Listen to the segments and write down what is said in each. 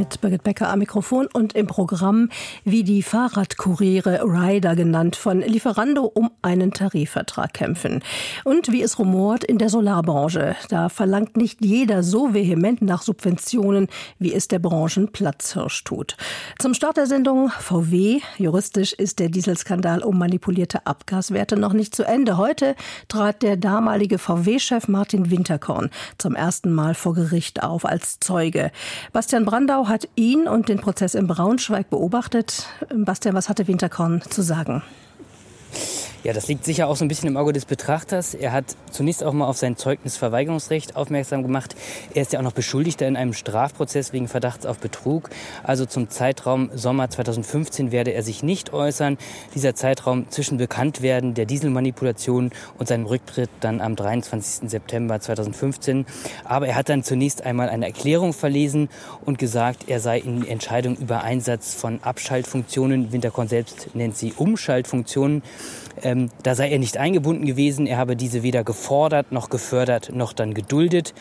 Mit Birgit Becker am Mikrofon und im Programm wie die Fahrradkuriere Rider genannt von Lieferando um einen Tarifvertrag kämpfen. Und wie es rumort in der Solarbranche. Da verlangt nicht jeder so vehement nach Subventionen, wie es der Branchenplatzhirsch tut. Zum Start der Sendung VW. Juristisch ist der Dieselskandal um manipulierte Abgaswerte noch nicht zu Ende. Heute trat der damalige VW-Chef Martin Winterkorn zum ersten Mal vor Gericht auf als Zeuge. Bastian Brandau hat ihn und den Prozess in Braunschweig beobachtet. Bastian, was hatte Winterkorn zu sagen? Ja, das liegt sicher auch so ein bisschen im Auge des Betrachters. Er hat zunächst auch mal auf sein Zeugnisverweigerungsrecht aufmerksam gemacht. Er ist ja auch noch Beschuldigter in einem Strafprozess wegen Verdachts auf Betrug. Also zum Zeitraum Sommer 2015 werde er sich nicht äußern. Dieser Zeitraum zwischen Bekanntwerden der Dieselmanipulation und seinem Rücktritt dann am 23. September 2015. Aber er hat dann zunächst einmal eine Erklärung verlesen und gesagt, er sei in Entscheidung über Einsatz von Abschaltfunktionen, Winterkorn selbst nennt sie Umschaltfunktionen, ähm, da sei er nicht eingebunden gewesen. Er habe diese weder gefordert noch gefördert noch dann geduldet.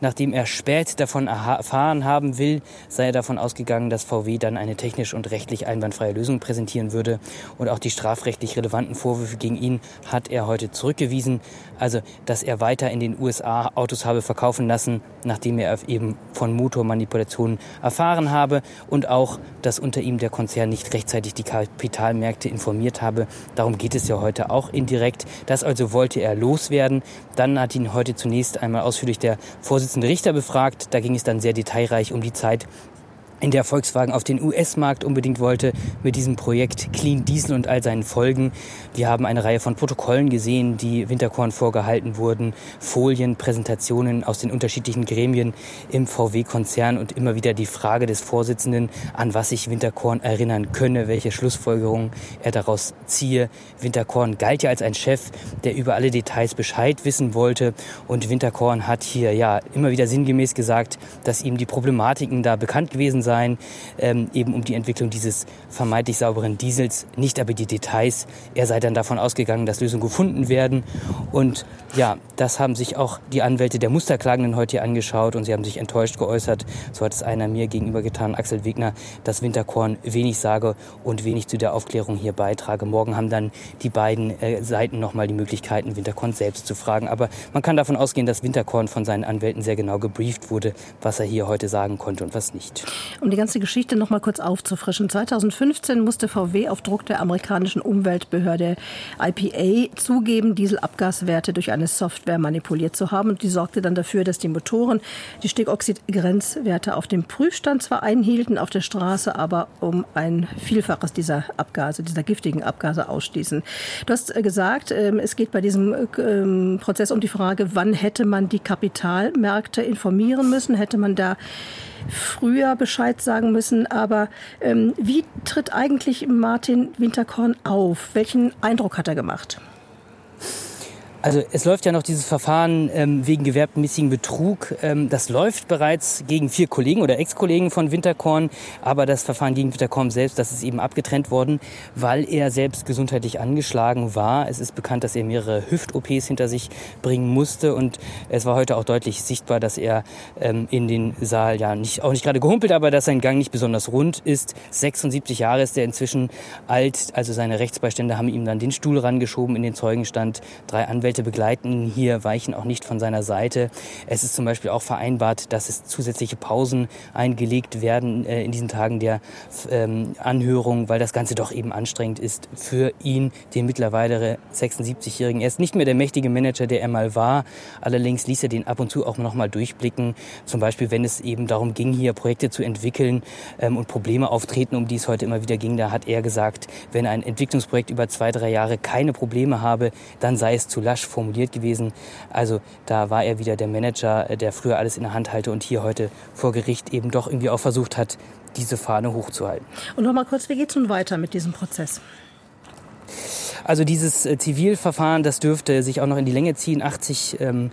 Nachdem er spät davon erfahren haben will, sei er davon ausgegangen, dass VW dann eine technisch und rechtlich einwandfreie Lösung präsentieren würde. Und auch die strafrechtlich relevanten Vorwürfe gegen ihn hat er heute zurückgewiesen. Also, dass er weiter in den USA Autos habe verkaufen lassen, nachdem er eben von Motormanipulationen erfahren habe. Und auch, dass unter ihm der Konzern nicht rechtzeitig die Kapitalmärkte informiert habe. Darum geht es ja heute auch indirekt. Das also wollte er loswerden. Dann hat ihn heute zunächst einmal ausführlich der Vorsitzende Richter befragt. Da ging es dann sehr detailreich um die Zeit, in der Volkswagen auf den US-Markt unbedingt wollte mit diesem Projekt Clean Diesel und all seinen Folgen. Wir haben eine Reihe von Protokollen gesehen, die Winterkorn vorgehalten wurden, Folien, Präsentationen aus den unterschiedlichen Gremien im VW-Konzern und immer wieder die Frage des Vorsitzenden, an was sich Winterkorn erinnern könne, welche Schlussfolgerungen er daraus ziehe. Winterkorn galt ja als ein Chef, der über alle Details Bescheid wissen wollte und Winterkorn hat hier ja immer wieder sinngemäß gesagt, dass ihm die Problematiken da bekannt gewesen sein, ähm, eben um die Entwicklung dieses vermeintlich sauberen Diesels, nicht aber die Details. Er sei dann davon ausgegangen, dass Lösungen gefunden werden. Und ja, das haben sich auch die Anwälte der Musterklagenden heute hier angeschaut und sie haben sich enttäuscht geäußert. So hat es einer mir gegenüber getan, Axel Wegner, dass Winterkorn wenig sage und wenig zu der Aufklärung hier beitrage. Morgen haben dann die beiden äh, Seiten nochmal die Möglichkeiten, Winterkorn selbst zu fragen. Aber man kann davon ausgehen, dass Winterkorn von seinen Anwälten sehr genau gebrieft wurde, was er hier heute sagen konnte und was nicht. Um die ganze Geschichte noch mal kurz aufzufrischen. 2015 musste VW auf Druck der amerikanischen Umweltbehörde IPA zugeben, Dieselabgaswerte durch eine Software manipuliert zu haben. Und die sorgte dann dafür, dass die Motoren die Stickoxid-Grenzwerte auf dem Prüfstand zwar einhielten, auf der Straße aber um ein Vielfaches dieser Abgase, dieser giftigen Abgase ausstießen. Du hast äh, gesagt, ähm, es geht bei diesem ähm, Prozess um die Frage, wann hätte man die Kapitalmärkte informieren müssen? Hätte man da früher Bescheid sagen müssen. Aber ähm, wie tritt eigentlich Martin Winterkorn auf? Welchen Eindruck hat er gemacht? Also es läuft ja noch dieses Verfahren ähm, wegen gewerbmäßigen Betrug. Ähm, das läuft bereits gegen vier Kollegen oder Ex-Kollegen von Winterkorn. Aber das Verfahren gegen Winterkorn selbst, das ist eben abgetrennt worden, weil er selbst gesundheitlich angeschlagen war. Es ist bekannt, dass er mehrere Hüft-OPs hinter sich bringen musste. Und es war heute auch deutlich sichtbar, dass er ähm, in den Saal ja nicht, auch nicht gerade gehumpelt, aber dass sein Gang nicht besonders rund ist. 76 Jahre ist er inzwischen alt. Also seine Rechtsbeistände haben ihm dann den Stuhl rangeschoben in den Zeugenstand. Drei Anwälte Anwälte begleiten hier, weichen auch nicht von seiner Seite. Es ist zum Beispiel auch vereinbart, dass es zusätzliche Pausen eingelegt werden äh, in diesen Tagen der ähm, Anhörung, weil das Ganze doch eben anstrengend ist für ihn, den mittlerweile 76-Jährigen. Er ist nicht mehr der mächtige Manager, der er mal war. Allerdings ließ er den ab und zu auch noch mal durchblicken. Zum Beispiel, wenn es eben darum ging, hier Projekte zu entwickeln ähm, und Probleme auftreten, um die es heute immer wieder ging, da hat er gesagt, wenn ein Entwicklungsprojekt über zwei, drei Jahre keine Probleme habe, dann sei es zu lasch formuliert gewesen. Also da war er wieder der Manager, äh, der früher alles in der Hand halte und hier heute vor Gericht eben doch irgendwie auch versucht hat, diese Fahne hochzuhalten. Und noch mal kurz, wie geht es nun weiter mit diesem Prozess? Also dieses äh, Zivilverfahren, das dürfte sich auch noch in die Länge ziehen. 80 ähm, äh,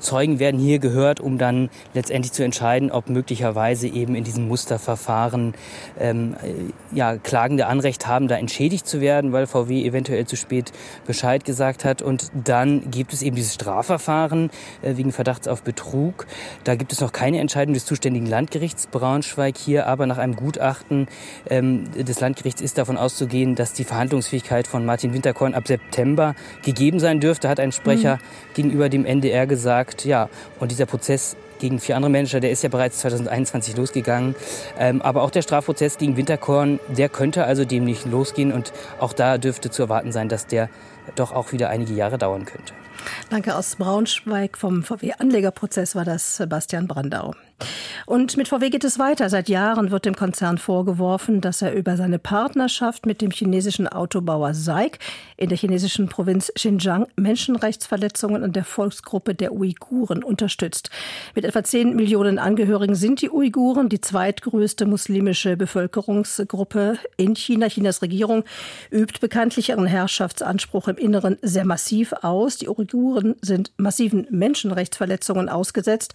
Zeugen werden hier gehört, um dann letztendlich zu entscheiden, ob möglicherweise eben in diesem Musterverfahren ähm, äh, ja, Klagende Anrecht haben, da entschädigt zu werden, weil VW eventuell zu spät Bescheid gesagt hat. Und dann gibt es eben dieses Strafverfahren äh, wegen Verdachts auf Betrug. Da gibt es noch keine Entscheidung des zuständigen Landgerichts Braunschweig hier, aber nach einem Gutachten ähm, des Landgerichts ist davon auszugehen, dass die Verhandlungsfähigkeit von Martin Winterkorn ab September gegeben sein dürfte, hat ein Sprecher mhm. gegenüber dem NDR gesagt. Ja, und dieser Prozess gegen vier andere Menschen, der ist ja bereits 2021 losgegangen. Ähm, aber auch der Strafprozess gegen Winterkorn, der könnte also dem nicht losgehen. Und auch da dürfte zu erwarten sein, dass der doch auch wieder einige Jahre dauern könnte. Danke aus Braunschweig vom VW-Anlegerprozess war das Sebastian Brandau. Und mit VW geht es weiter. Seit Jahren wird dem Konzern vorgeworfen, dass er über seine Partnerschaft mit dem chinesischen Autobauer SAIC in der chinesischen Provinz Xinjiang Menschenrechtsverletzungen an der Volksgruppe der Uiguren unterstützt. Mit etwa 10 Millionen Angehörigen sind die Uiguren die zweitgrößte muslimische Bevölkerungsgruppe in China. Chinas Regierung übt bekanntlich ihren Herrschaftsanspruch im Inneren sehr massiv aus. Die Uiguren sind massiven Menschenrechtsverletzungen ausgesetzt.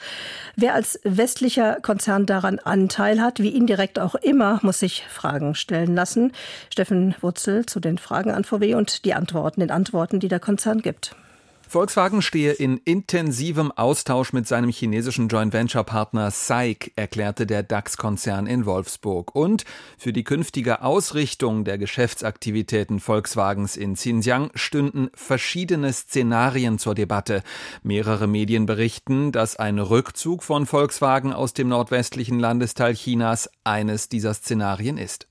Wer als westlicher Konzern daran Anteil hat, wie indirekt auch immer, muss sich Fragen stellen lassen. Steffen Wurzel zu den Fragen an VW und die Antworten, den Antworten, die der Konzern gibt. Volkswagen stehe in intensivem Austausch mit seinem chinesischen Joint Venture Partner SAIC, erklärte der DAX-Konzern in Wolfsburg. Und für die künftige Ausrichtung der Geschäftsaktivitäten Volkswagens in Xinjiang stünden verschiedene Szenarien zur Debatte. Mehrere Medien berichten, dass ein Rückzug von Volkswagen aus dem nordwestlichen Landesteil Chinas eines dieser Szenarien ist.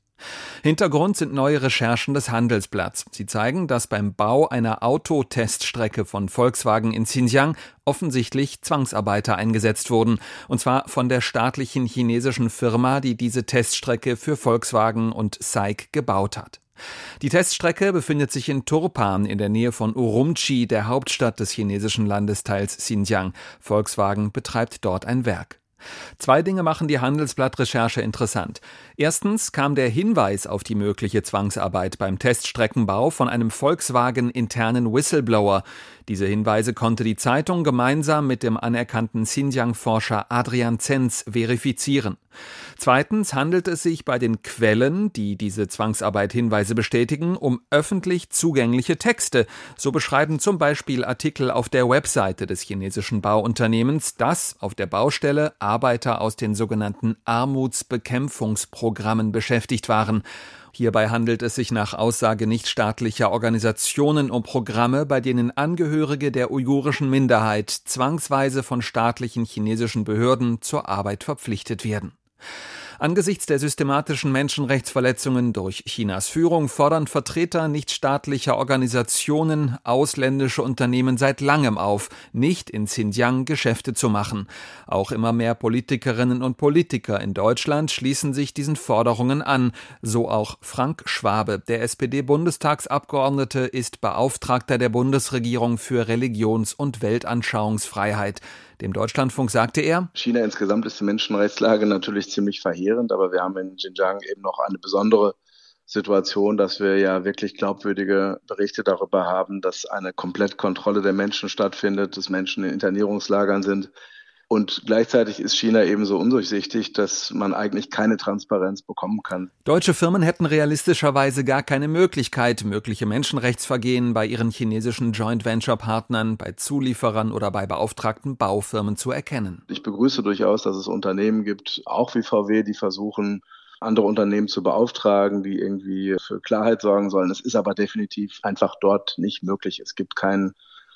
Hintergrund sind neue Recherchen des Handelsblatts. Sie zeigen, dass beim Bau einer Autoteststrecke von Volkswagen in Xinjiang offensichtlich Zwangsarbeiter eingesetzt wurden, und zwar von der staatlichen chinesischen Firma, die diese Teststrecke für Volkswagen und SAIC gebaut hat. Die Teststrecke befindet sich in Turpan in der Nähe von Urumqi, der Hauptstadt des chinesischen Landesteils Xinjiang. Volkswagen betreibt dort ein Werk. Zwei Dinge machen die Handelsblatt-Recherche interessant. Erstens kam der Hinweis auf die mögliche Zwangsarbeit beim Teststreckenbau von einem Volkswagen-internen Whistleblower. Diese Hinweise konnte die Zeitung gemeinsam mit dem anerkannten Xinjiang-Forscher Adrian Zenz verifizieren. Zweitens handelt es sich bei den Quellen, die diese Zwangsarbeit Hinweise bestätigen, um öffentlich zugängliche Texte. So beschreiben zum Beispiel Artikel auf der Webseite des chinesischen Bauunternehmens, dass auf der Baustelle Arbeiter aus den sogenannten Armutsbekämpfungsprogrammen beschäftigt waren. Hierbei handelt es sich nach Aussage nichtstaatlicher Organisationen um Programme, bei denen Angehörige der uigurischen Minderheit zwangsweise von staatlichen chinesischen Behörden zur Arbeit verpflichtet werden. Angesichts der systematischen Menschenrechtsverletzungen durch Chinas Führung fordern Vertreter nichtstaatlicher Organisationen ausländische Unternehmen seit langem auf, nicht in Xinjiang Geschäfte zu machen. Auch immer mehr Politikerinnen und Politiker in Deutschland schließen sich diesen Forderungen an, so auch Frank Schwabe. Der SPD-Bundestagsabgeordnete ist Beauftragter der Bundesregierung für Religions- und Weltanschauungsfreiheit. Dem Deutschlandfunk sagte er, China insgesamt ist die Menschenrechtslage natürlich ziemlich verheerend, aber wir haben in Xinjiang eben noch eine besondere Situation, dass wir ja wirklich glaubwürdige Berichte darüber haben, dass eine Komplettkontrolle der Menschen stattfindet, dass Menschen in Internierungslagern sind, und gleichzeitig ist China ebenso undurchsichtig, dass man eigentlich keine Transparenz bekommen kann. Deutsche Firmen hätten realistischerweise gar keine Möglichkeit, mögliche Menschenrechtsvergehen bei ihren chinesischen Joint Venture Partnern, bei Zulieferern oder bei beauftragten Baufirmen zu erkennen. Ich begrüße durchaus, dass es Unternehmen gibt, auch wie VW, die versuchen, andere Unternehmen zu beauftragen, die irgendwie für Klarheit sorgen sollen. Es ist aber definitiv einfach dort nicht möglich. Es gibt keinen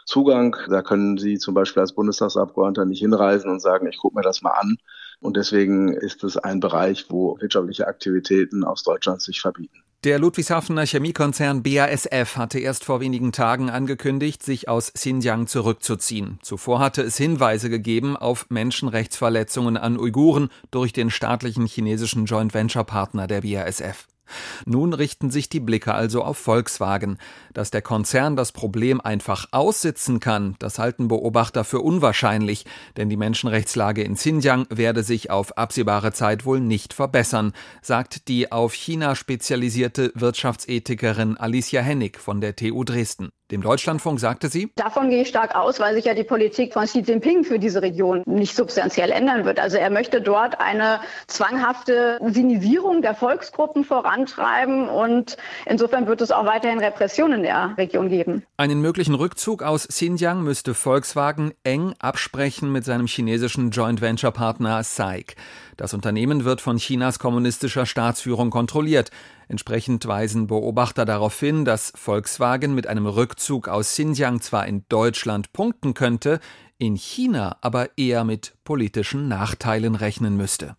Zugang. Da können Sie zum Beispiel als Bundestagsabgeordneter nicht hinreisen und sagen, ich gucke mir das mal an. Und deswegen ist es ein Bereich, wo wirtschaftliche Aktivitäten aus Deutschland sich verbieten. Der Ludwigshafener Chemiekonzern BASF hatte erst vor wenigen Tagen angekündigt, sich aus Xinjiang zurückzuziehen. Zuvor hatte es Hinweise gegeben auf Menschenrechtsverletzungen an Uiguren durch den staatlichen chinesischen Joint Venture Partner der BASF. Nun richten sich die Blicke also auf Volkswagen. Dass der Konzern das Problem einfach aussitzen kann, das halten Beobachter für unwahrscheinlich, denn die Menschenrechtslage in Xinjiang werde sich auf absehbare Zeit wohl nicht verbessern, sagt die auf China spezialisierte Wirtschaftsethikerin Alicia Hennig von der TU Dresden. Dem Deutschlandfunk sagte sie, Davon gehe ich stark aus, weil sich ja die Politik von Xi Jinping für diese Region nicht substanziell ändern wird. Also er möchte dort eine zwanghafte Sinisierung der Volksgruppen vorantreiben und insofern wird es auch weiterhin Repressionen in der Region geben. Einen möglichen Rückzug aus Xinjiang müsste Volkswagen eng absprechen mit seinem chinesischen Joint Venture Partner SAIC. Das Unternehmen wird von Chinas kommunistischer Staatsführung kontrolliert. Entsprechend weisen Beobachter darauf hin, dass Volkswagen mit einem Rückzug aus Xinjiang zwar in Deutschland punkten könnte, in China aber eher mit politischen Nachteilen rechnen müsste.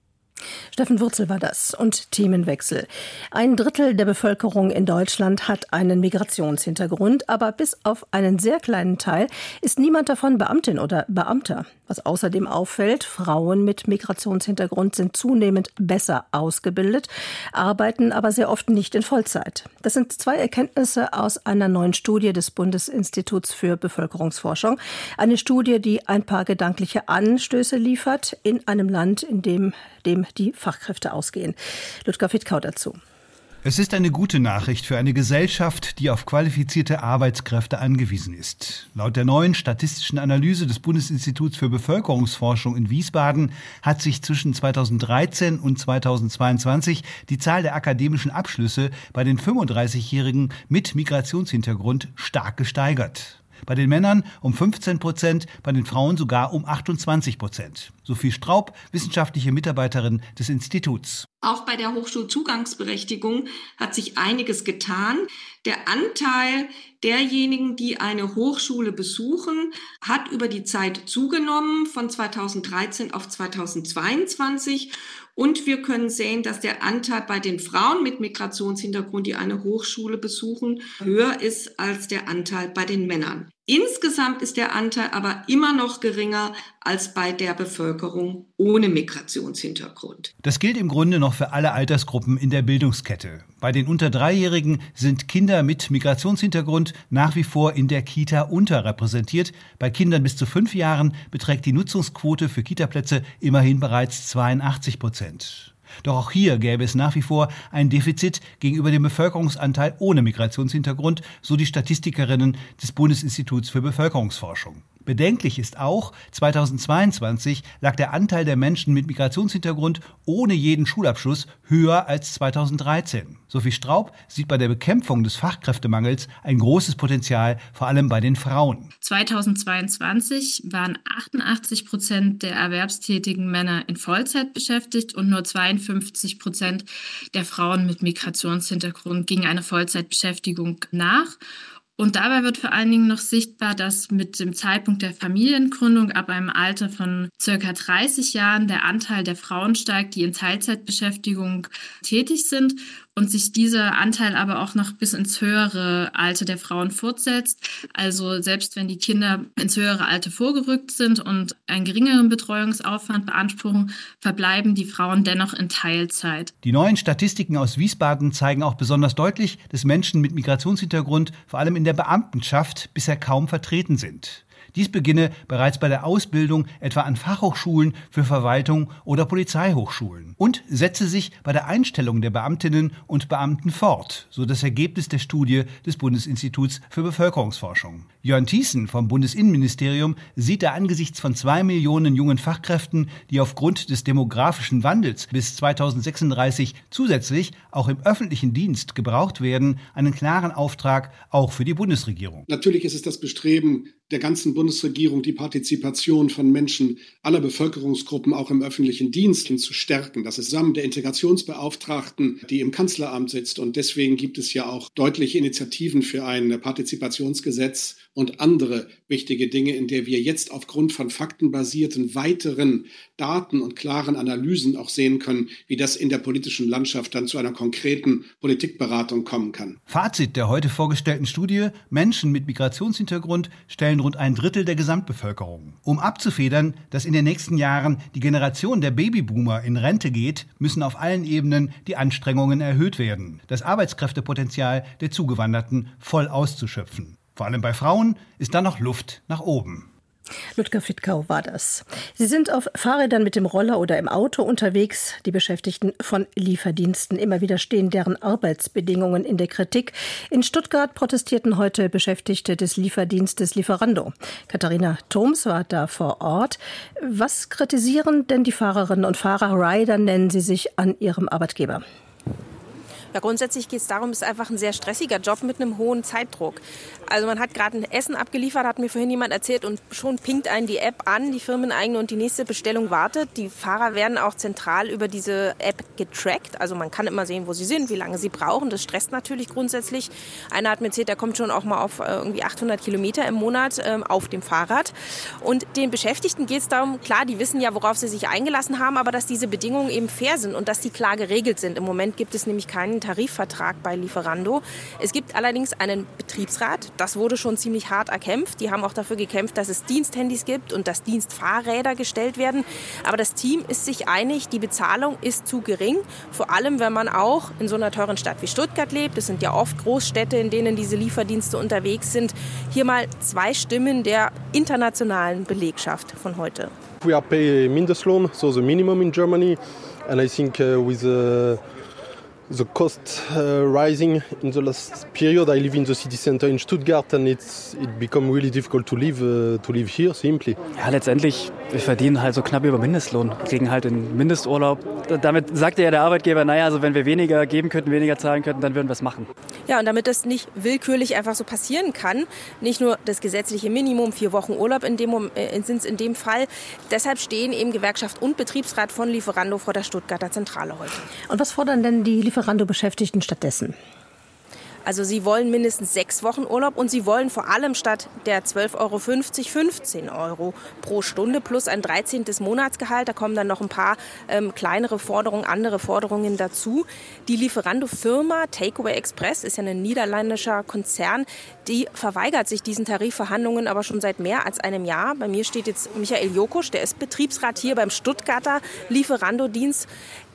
Steffen Wurzel war das. Und Themenwechsel. Ein Drittel der Bevölkerung in Deutschland hat einen Migrationshintergrund, aber bis auf einen sehr kleinen Teil ist niemand davon Beamtin oder Beamter. Was außerdem auffällt, Frauen mit Migrationshintergrund sind zunehmend besser ausgebildet, arbeiten aber sehr oft nicht in Vollzeit. Das sind zwei Erkenntnisse aus einer neuen Studie des Bundesinstituts für Bevölkerungsforschung. Eine Studie, die ein paar gedankliche Anstöße liefert in einem Land, in dem dem die Fachkräfte ausgehen. Ludger Fittkau dazu. Es ist eine gute Nachricht für eine Gesellschaft, die auf qualifizierte Arbeitskräfte angewiesen ist. Laut der neuen statistischen Analyse des Bundesinstituts für Bevölkerungsforschung in Wiesbaden hat sich zwischen 2013 und 2022 die Zahl der akademischen Abschlüsse bei den 35-Jährigen mit Migrationshintergrund stark gesteigert. Bei den Männern um 15 Prozent, bei den Frauen sogar um 28 Prozent. Sophie Straub, wissenschaftliche Mitarbeiterin des Instituts. Auch bei der Hochschulzugangsberechtigung hat sich einiges getan. Der Anteil derjenigen, die eine Hochschule besuchen, hat über die Zeit zugenommen von 2013 auf 2022. Und wir können sehen, dass der Anteil bei den Frauen mit Migrationshintergrund, die eine Hochschule besuchen, höher ist als der Anteil bei den Männern. Insgesamt ist der Anteil aber immer noch geringer als bei der Bevölkerung ohne Migrationshintergrund. Das gilt im Grunde noch für alle Altersgruppen in der Bildungskette. Bei den unter Dreijährigen sind Kinder mit Migrationshintergrund nach wie vor in der Kita unterrepräsentiert. Bei Kindern bis zu fünf Jahren beträgt die Nutzungsquote für Kitaplätze immerhin bereits 82 Prozent. Doch auch hier gäbe es nach wie vor ein Defizit gegenüber dem Bevölkerungsanteil ohne Migrationshintergrund, so die Statistikerinnen des Bundesinstituts für Bevölkerungsforschung. Bedenklich ist auch, 2022 lag der Anteil der Menschen mit Migrationshintergrund ohne jeden Schulabschluss höher als 2013. Sophie Straub sieht bei der Bekämpfung des Fachkräftemangels ein großes Potenzial, vor allem bei den Frauen. 2022 waren 88 Prozent der erwerbstätigen Männer in Vollzeit beschäftigt und nur 52 Prozent der Frauen mit Migrationshintergrund gingen eine Vollzeitbeschäftigung nach. Und dabei wird vor allen Dingen noch sichtbar, dass mit dem Zeitpunkt der Familiengründung ab einem Alter von circa 30 Jahren der Anteil der Frauen steigt, die in Teilzeitbeschäftigung tätig sind und sich dieser Anteil aber auch noch bis ins höhere Alter der Frauen fortsetzt. Also selbst wenn die Kinder ins höhere Alter vorgerückt sind und einen geringeren Betreuungsaufwand beanspruchen, verbleiben die Frauen dennoch in Teilzeit. Die neuen Statistiken aus Wiesbaden zeigen auch besonders deutlich, dass Menschen mit Migrationshintergrund vor allem in der Beamtenschaft bisher kaum vertreten sind. Dies beginne bereits bei der Ausbildung etwa an Fachhochschulen für Verwaltung oder Polizeihochschulen und setze sich bei der Einstellung der Beamtinnen und Beamten fort, so das Ergebnis der Studie des Bundesinstituts für Bevölkerungsforschung. Jörn Thiessen vom Bundesinnenministerium sieht da angesichts von zwei Millionen jungen Fachkräften, die aufgrund des demografischen Wandels bis 2036 zusätzlich auch im öffentlichen Dienst gebraucht werden, einen klaren Auftrag auch für die Bundesregierung. Natürlich ist es das Bestreben der ganzen Bundesregierung, die Partizipation von Menschen aller Bevölkerungsgruppen auch im öffentlichen Dienst zu stärken. Das ist zusammen der Integrationsbeauftragten, die im Kanzleramt sitzt. Und deswegen gibt es ja auch deutliche Initiativen für ein Partizipationsgesetz und andere wichtige Dinge, in der wir jetzt aufgrund von faktenbasierten weiteren Daten und klaren Analysen auch sehen können, wie das in der politischen Landschaft dann zu einer konkreten Politikberatung kommen kann. Fazit der heute vorgestellten Studie, Menschen mit Migrationshintergrund stellen rund ein Drittel der Gesamtbevölkerung. Um abzufedern, dass in den nächsten Jahren die Generation der Babyboomer in Rente geht, müssen auf allen Ebenen die Anstrengungen erhöht werden, das Arbeitskräftepotenzial der Zugewanderten voll auszuschöpfen. Vor allem bei Frauen ist da noch Luft nach oben. Ludger Fittkau war das. Sie sind auf Fahrrädern mit dem Roller oder im Auto unterwegs. Die Beschäftigten von Lieferdiensten. Immer wieder stehen deren Arbeitsbedingungen in der Kritik. In Stuttgart protestierten heute Beschäftigte des Lieferdienstes Lieferando. Katharina Thoms war da vor Ort. Was kritisieren denn die Fahrerinnen und Fahrer? Rider nennen sie sich an ihrem Arbeitgeber. Ja, grundsätzlich geht es darum, es ist einfach ein sehr stressiger Job mit einem hohen Zeitdruck. Also man hat gerade ein Essen abgeliefert, hat mir vorhin jemand erzählt und schon pinkt einen die App an, die firmeneigene und die nächste Bestellung wartet. Die Fahrer werden auch zentral über diese App getrackt. Also man kann immer sehen, wo sie sind, wie lange sie brauchen. Das stresst natürlich grundsätzlich. Einer hat mir erzählt, der kommt schon auch mal auf äh, irgendwie 800 Kilometer im Monat ähm, auf dem Fahrrad. Und den Beschäftigten geht es darum, klar, die wissen ja, worauf sie sich eingelassen haben, aber dass diese Bedingungen eben fair sind und dass die klar geregelt sind. Im Moment gibt es nämlich keinen Tarifvertrag bei Lieferando. Es gibt allerdings einen Betriebsrat. Das wurde schon ziemlich hart erkämpft. Die haben auch dafür gekämpft, dass es Diensthandys gibt und dass Dienstfahrräder gestellt werden. Aber das Team ist sich einig, die Bezahlung ist zu gering. Vor allem, wenn man auch in so einer teuren Stadt wie Stuttgart lebt. Es sind ja oft Großstädte, in denen diese Lieferdienste unterwegs sind. Hier mal zwei Stimmen der internationalen Belegschaft von heute. We are pay Mindestlohn, so the minimum in Germany. And I think uh, with uh the cost uh, rising in the last period. I live in the city center in Stuttgart and it's it become really difficult to live uh, to live here simply. Ja, letztendlich wir verdienen halt so knapp über Mindestlohn, kriegen halt den Mindesturlaub. Damit sagte ja der Arbeitgeber, naja, also wenn wir weniger geben könnten, weniger zahlen könnten, dann würden wir es machen. Ja, und damit das nicht willkürlich einfach so passieren kann, nicht nur das gesetzliche Minimum, vier Wochen Urlaub in dem, äh, sind es in dem Fall, deshalb stehen eben Gewerkschaft und Betriebsrat von Lieferando vor der Stuttgarter Zentrale heute. Und was fordern denn die Lieferando Lieferando-Beschäftigten stattdessen? Also sie wollen mindestens sechs Wochen Urlaub und sie wollen vor allem statt der 12,50 Euro 15 Euro pro Stunde plus ein 13. Monatsgehalt. Da kommen dann noch ein paar ähm, kleinere Forderungen, andere Forderungen dazu. Die Lieferando-Firma Takeaway Express ist ja ein niederländischer Konzern, die verweigert sich diesen Tarifverhandlungen aber schon seit mehr als einem Jahr. Bei mir steht jetzt Michael Jokusch, der ist Betriebsrat hier beim Stuttgarter Lieferando-Dienst.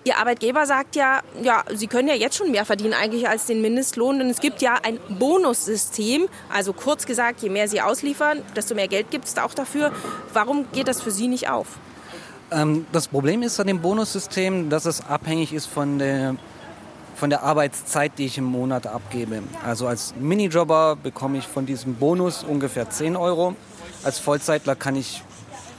Ihr Arbeitgeber sagt ja, ja, Sie können ja jetzt schon mehr verdienen eigentlich als den Mindestlohn, denn es gibt ja ein Bonussystem. Also kurz gesagt, je mehr Sie ausliefern, desto mehr Geld gibt es auch dafür. Warum geht das für Sie nicht auf? Ähm, das Problem ist an dem Bonussystem, dass es abhängig ist von der, von der Arbeitszeit, die ich im Monat abgebe. Also als Minijobber bekomme ich von diesem Bonus ungefähr 10 Euro. Als Vollzeitler kann ich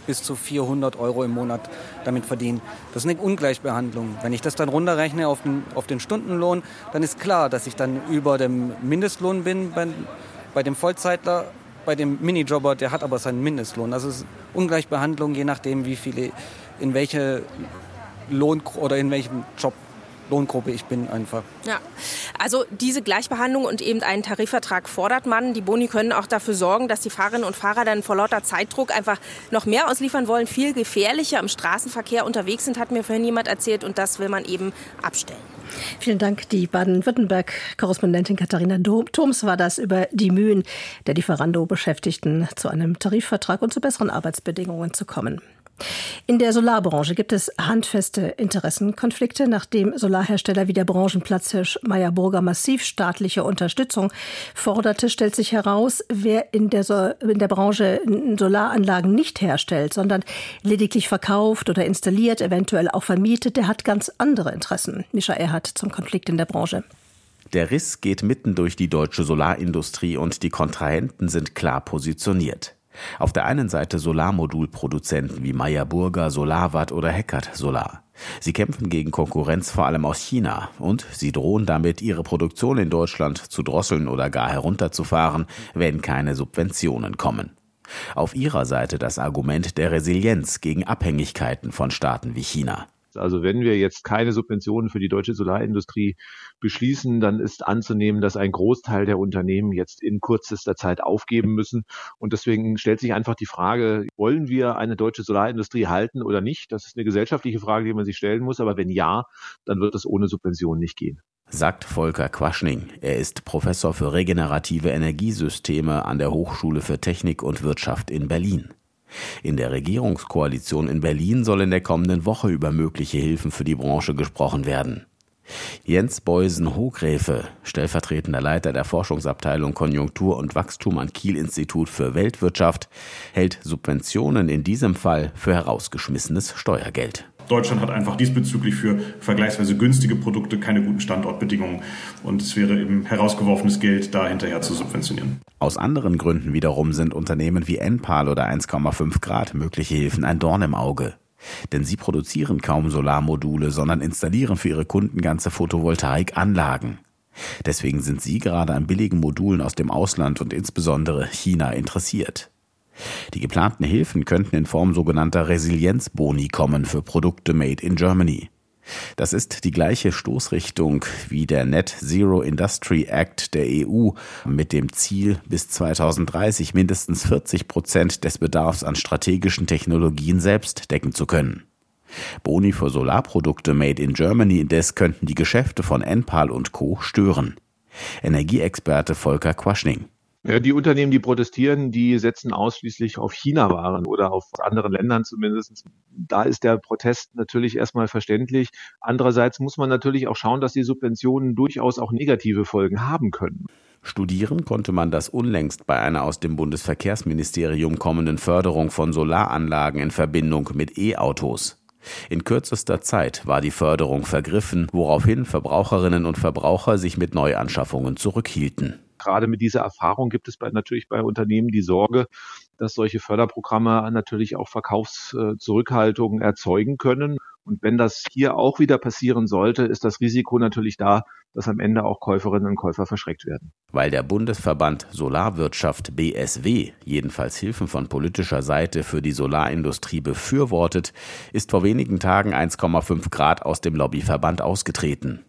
bis zu 400 Euro im Monat damit verdienen. Das ist eine Ungleichbehandlung. Wenn ich das dann runterrechne auf den, auf den Stundenlohn, dann ist klar, dass ich dann über dem Mindestlohn bin bei, bei dem Vollzeitler. Bei dem Minijobber, der hat aber seinen Mindestlohn. Also ist Ungleichbehandlung, je nachdem, wie viele, in welche Lohn oder in welchem Job Lohngruppe ich bin einfach. Ja, also diese Gleichbehandlung und eben einen Tarifvertrag fordert man. Die Boni können auch dafür sorgen, dass die Fahrerinnen und Fahrer dann vor lauter Zeitdruck einfach noch mehr ausliefern wollen, viel gefährlicher im Straßenverkehr unterwegs sind, hat mir vorhin jemand erzählt und das will man eben abstellen. Vielen Dank. Die Baden-Württemberg-Korrespondentin Katharina Thoms war das über die Mühen der Lieferando-Beschäftigten zu einem Tarifvertrag und zu besseren Arbeitsbedingungen zu kommen. In der Solarbranche gibt es handfeste Interessenkonflikte, nachdem Solarhersteller wie der Branchenplatzhirsch Meyer Burger massiv staatliche Unterstützung forderte, stellt sich heraus, wer in der, so in der Branche Solaranlagen nicht herstellt, sondern lediglich verkauft oder installiert, eventuell auch vermietet, der hat ganz andere Interessen. Mischa Erhardt zum Konflikt in der Branche. Der Riss geht mitten durch die deutsche Solarindustrie und die Kontrahenten sind klar positioniert. Auf der einen Seite Solarmodulproduzenten wie Meyer Burger, Solarwatt oder Heckert Solar. Sie kämpfen gegen Konkurrenz vor allem aus China und sie drohen damit, ihre Produktion in Deutschland zu drosseln oder gar herunterzufahren, wenn keine Subventionen kommen. Auf ihrer Seite das Argument der Resilienz gegen Abhängigkeiten von Staaten wie China. Also wenn wir jetzt keine Subventionen für die deutsche Solarindustrie beschließen, dann ist anzunehmen, dass ein Großteil der Unternehmen jetzt in kürzester Zeit aufgeben müssen. Und deswegen stellt sich einfach die Frage, wollen wir eine deutsche Solarindustrie halten oder nicht? Das ist eine gesellschaftliche Frage, die man sich stellen muss. Aber wenn ja, dann wird es ohne Subventionen nicht gehen. sagt Volker Quaschning. Er ist Professor für regenerative Energiesysteme an der Hochschule für Technik und Wirtschaft in Berlin. In der Regierungskoalition in Berlin soll in der kommenden Woche über mögliche Hilfen für die Branche gesprochen werden. Jens Beusen-Hogräfe, stellvertretender Leiter der Forschungsabteilung Konjunktur und Wachstum am Kiel-Institut für Weltwirtschaft, hält Subventionen in diesem Fall für herausgeschmissenes Steuergeld. Deutschland hat einfach diesbezüglich für vergleichsweise günstige Produkte keine guten Standortbedingungen und es wäre eben herausgeworfenes Geld, da hinterher zu subventionieren. Aus anderen Gründen wiederum sind Unternehmen wie Enpal oder 1,5 Grad mögliche Hilfen ein Dorn im Auge. Denn sie produzieren kaum Solarmodule, sondern installieren für ihre Kunden ganze Photovoltaikanlagen. Deswegen sind sie gerade an billigen Modulen aus dem Ausland und insbesondere China interessiert. Die geplanten Hilfen könnten in Form sogenannter Resilienzboni kommen für Produkte made in Germany. Das ist die gleiche Stoßrichtung wie der Net Zero Industry Act der EU mit dem Ziel, bis 2030 mindestens 40 Prozent des Bedarfs an strategischen Technologien selbst decken zu können. Boni für Solarprodukte made in Germany indes könnten die Geschäfte von Enpal und Co. stören. Energieexperte Volker Quaschning. Ja, die Unternehmen, die protestieren, die setzen ausschließlich auf China-Waren oder auf anderen Ländern zumindest. Da ist der Protest natürlich erstmal verständlich. Andererseits muss man natürlich auch schauen, dass die Subventionen durchaus auch negative Folgen haben können. Studieren konnte man das unlängst bei einer aus dem Bundesverkehrsministerium kommenden Förderung von Solaranlagen in Verbindung mit E-Autos. In kürzester Zeit war die Förderung vergriffen, woraufhin Verbraucherinnen und Verbraucher sich mit Neuanschaffungen zurückhielten gerade mit dieser Erfahrung gibt es bei, natürlich bei Unternehmen die Sorge, dass solche Förderprogramme natürlich auch Verkaufszurückhaltungen erzeugen können. Und wenn das hier auch wieder passieren sollte, ist das Risiko natürlich da, dass am Ende auch Käuferinnen und Käufer verschreckt werden. Weil der Bundesverband Solarwirtschaft BSW jedenfalls Hilfen von politischer Seite für die Solarindustrie befürwortet, ist vor wenigen Tagen 1,5 Grad aus dem Lobbyverband ausgetreten.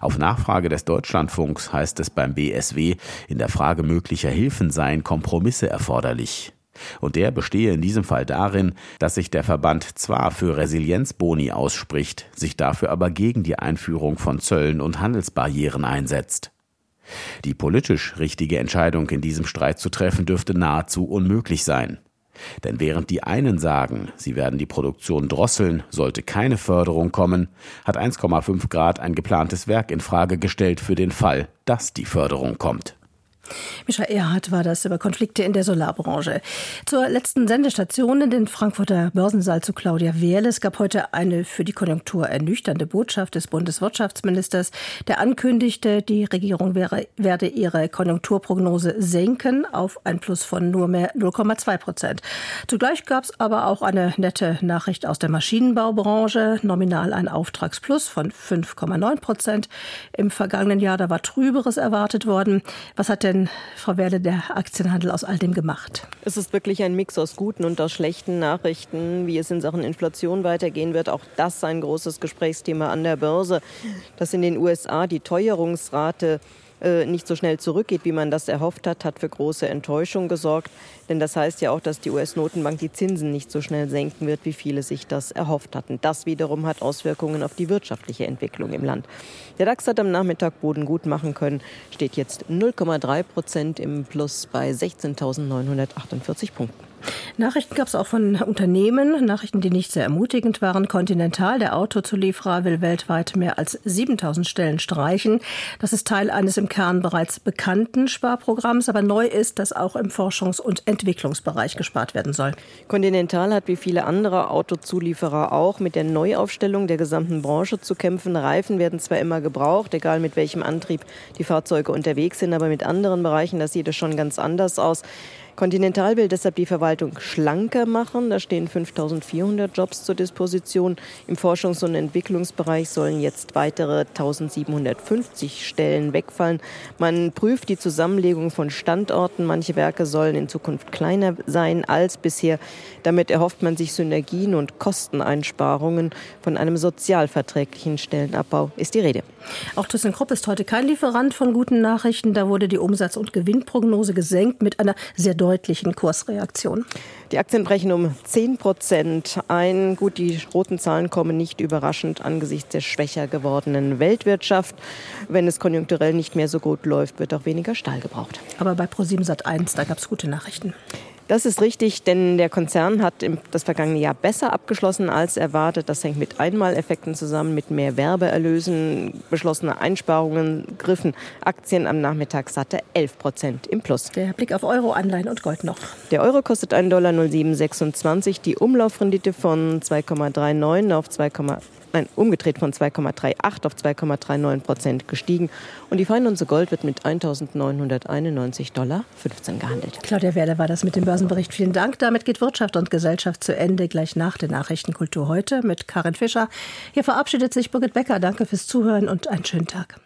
Auf Nachfrage des Deutschlandfunks heißt es beim BSW, in der Frage möglicher Hilfen seien Kompromisse erforderlich. Und der bestehe in diesem Fall darin, dass sich der Verband zwar für Resilienzboni ausspricht, sich dafür aber gegen die Einführung von Zöllen und Handelsbarrieren einsetzt. Die politisch richtige Entscheidung in diesem Streit zu treffen dürfte nahezu unmöglich sein. Denn während die einen sagen, sie werden die Produktion drosseln, sollte keine Förderung kommen, hat 1,5 Grad ein geplantes Werk in Frage gestellt für den Fall, dass die Förderung kommt. Mischa Erhardt war das über Konflikte in der Solarbranche. Zur letzten Sendestation in den Frankfurter Börsensaal zu Claudia Wehrle. Es gab heute eine für die Konjunktur ernüchternde Botschaft des Bundeswirtschaftsministers, der ankündigte, die Regierung wäre, werde ihre Konjunkturprognose senken auf ein Plus von nur mehr 0,2 Prozent. Zugleich gab es aber auch eine nette Nachricht aus der Maschinenbaubranche. Nominal ein Auftragsplus von 5,9 Prozent. Im vergangenen Jahr, da war Trüberes erwartet worden. Was hat denn Frau Werle, der Aktienhandel aus all dem gemacht? Es ist wirklich ein Mix aus guten und aus schlechten Nachrichten, wie es in Sachen Inflation weitergehen wird. Auch das ein großes Gesprächsthema an der Börse, dass in den USA die Teuerungsrate äh, nicht so schnell zurückgeht, wie man das erhofft hat, hat für große Enttäuschung gesorgt. Denn das heißt ja auch, dass die US-Notenbank die Zinsen nicht so schnell senken wird, wie viele sich das erhofft hatten. Das wiederum hat Auswirkungen auf die wirtschaftliche Entwicklung im Land. Der DAX hat am Nachmittag Boden gut machen können, steht jetzt 0,3 Prozent im Plus bei 16.948 Punkten. Nachrichten gab es auch von Unternehmen, Nachrichten, die nicht sehr ermutigend waren. Continental, der Autozulieferer, will weltweit mehr als 7000 Stellen streichen. Das ist Teil eines im Kern bereits bekannten Sparprogramms, aber neu ist, dass auch im Forschungs- und Entwicklungsbereich gespart werden soll. Continental hat wie viele andere Autozulieferer auch mit der Neuaufstellung der gesamten Branche zu kämpfen. Reifen werden zwar immer gebraucht, egal mit welchem Antrieb die Fahrzeuge unterwegs sind, aber mit anderen Bereichen, das sieht es schon ganz anders aus. Continental will deshalb die Verwaltung schlanker machen. Da stehen 5400 Jobs zur Disposition. Im Forschungs- und Entwicklungsbereich sollen jetzt weitere 1750 Stellen wegfallen. Man prüft die Zusammenlegung von Standorten. Manche Werke sollen in Zukunft kleiner sein als bisher. Damit erhofft man sich Synergien und Kosteneinsparungen. Von einem sozialverträglichen Stellenabbau ist die Rede. Auch ThyssenKrupp ist heute kein Lieferant von guten Nachrichten. Da wurde die Umsatz- und Gewinnprognose gesenkt mit einer sehr deutlichen Kursreaktion. Die Aktien brechen um 10 Prozent ein. Gut, die roten Zahlen kommen nicht überraschend angesichts der schwächer gewordenen Weltwirtschaft. Wenn es konjunkturell nicht mehr so gut läuft, wird auch weniger Stahl gebraucht. Aber bei Pro7 Sat1, da gab es gute Nachrichten. Das ist richtig, denn der Konzern hat das vergangene Jahr besser abgeschlossen als erwartet. Das hängt mit Einmaleffekten zusammen, mit mehr Werbeerlösen. Beschlossene Einsparungen griffen Aktien am Nachmittag satte 11 Prozent im Plus. Der Blick auf Euro, Anleihen und Gold noch. Der Euro kostet 1,0726 Dollar. Die Umlaufrendite von 2,39 auf 2, nein, umgedreht von 2,38 auf 2,39 Prozent gestiegen. Und die Feinunze Gold wird mit 1.991 Dollar 15 gehandelt. Claudia Werle war das mit dem Börsenbericht. Vielen Dank. Damit geht Wirtschaft und Gesellschaft zu Ende. Gleich nach der Nachrichtenkultur heute mit Karin Fischer. Hier verabschiedet sich Birgit Becker. Danke fürs Zuhören und einen schönen Tag.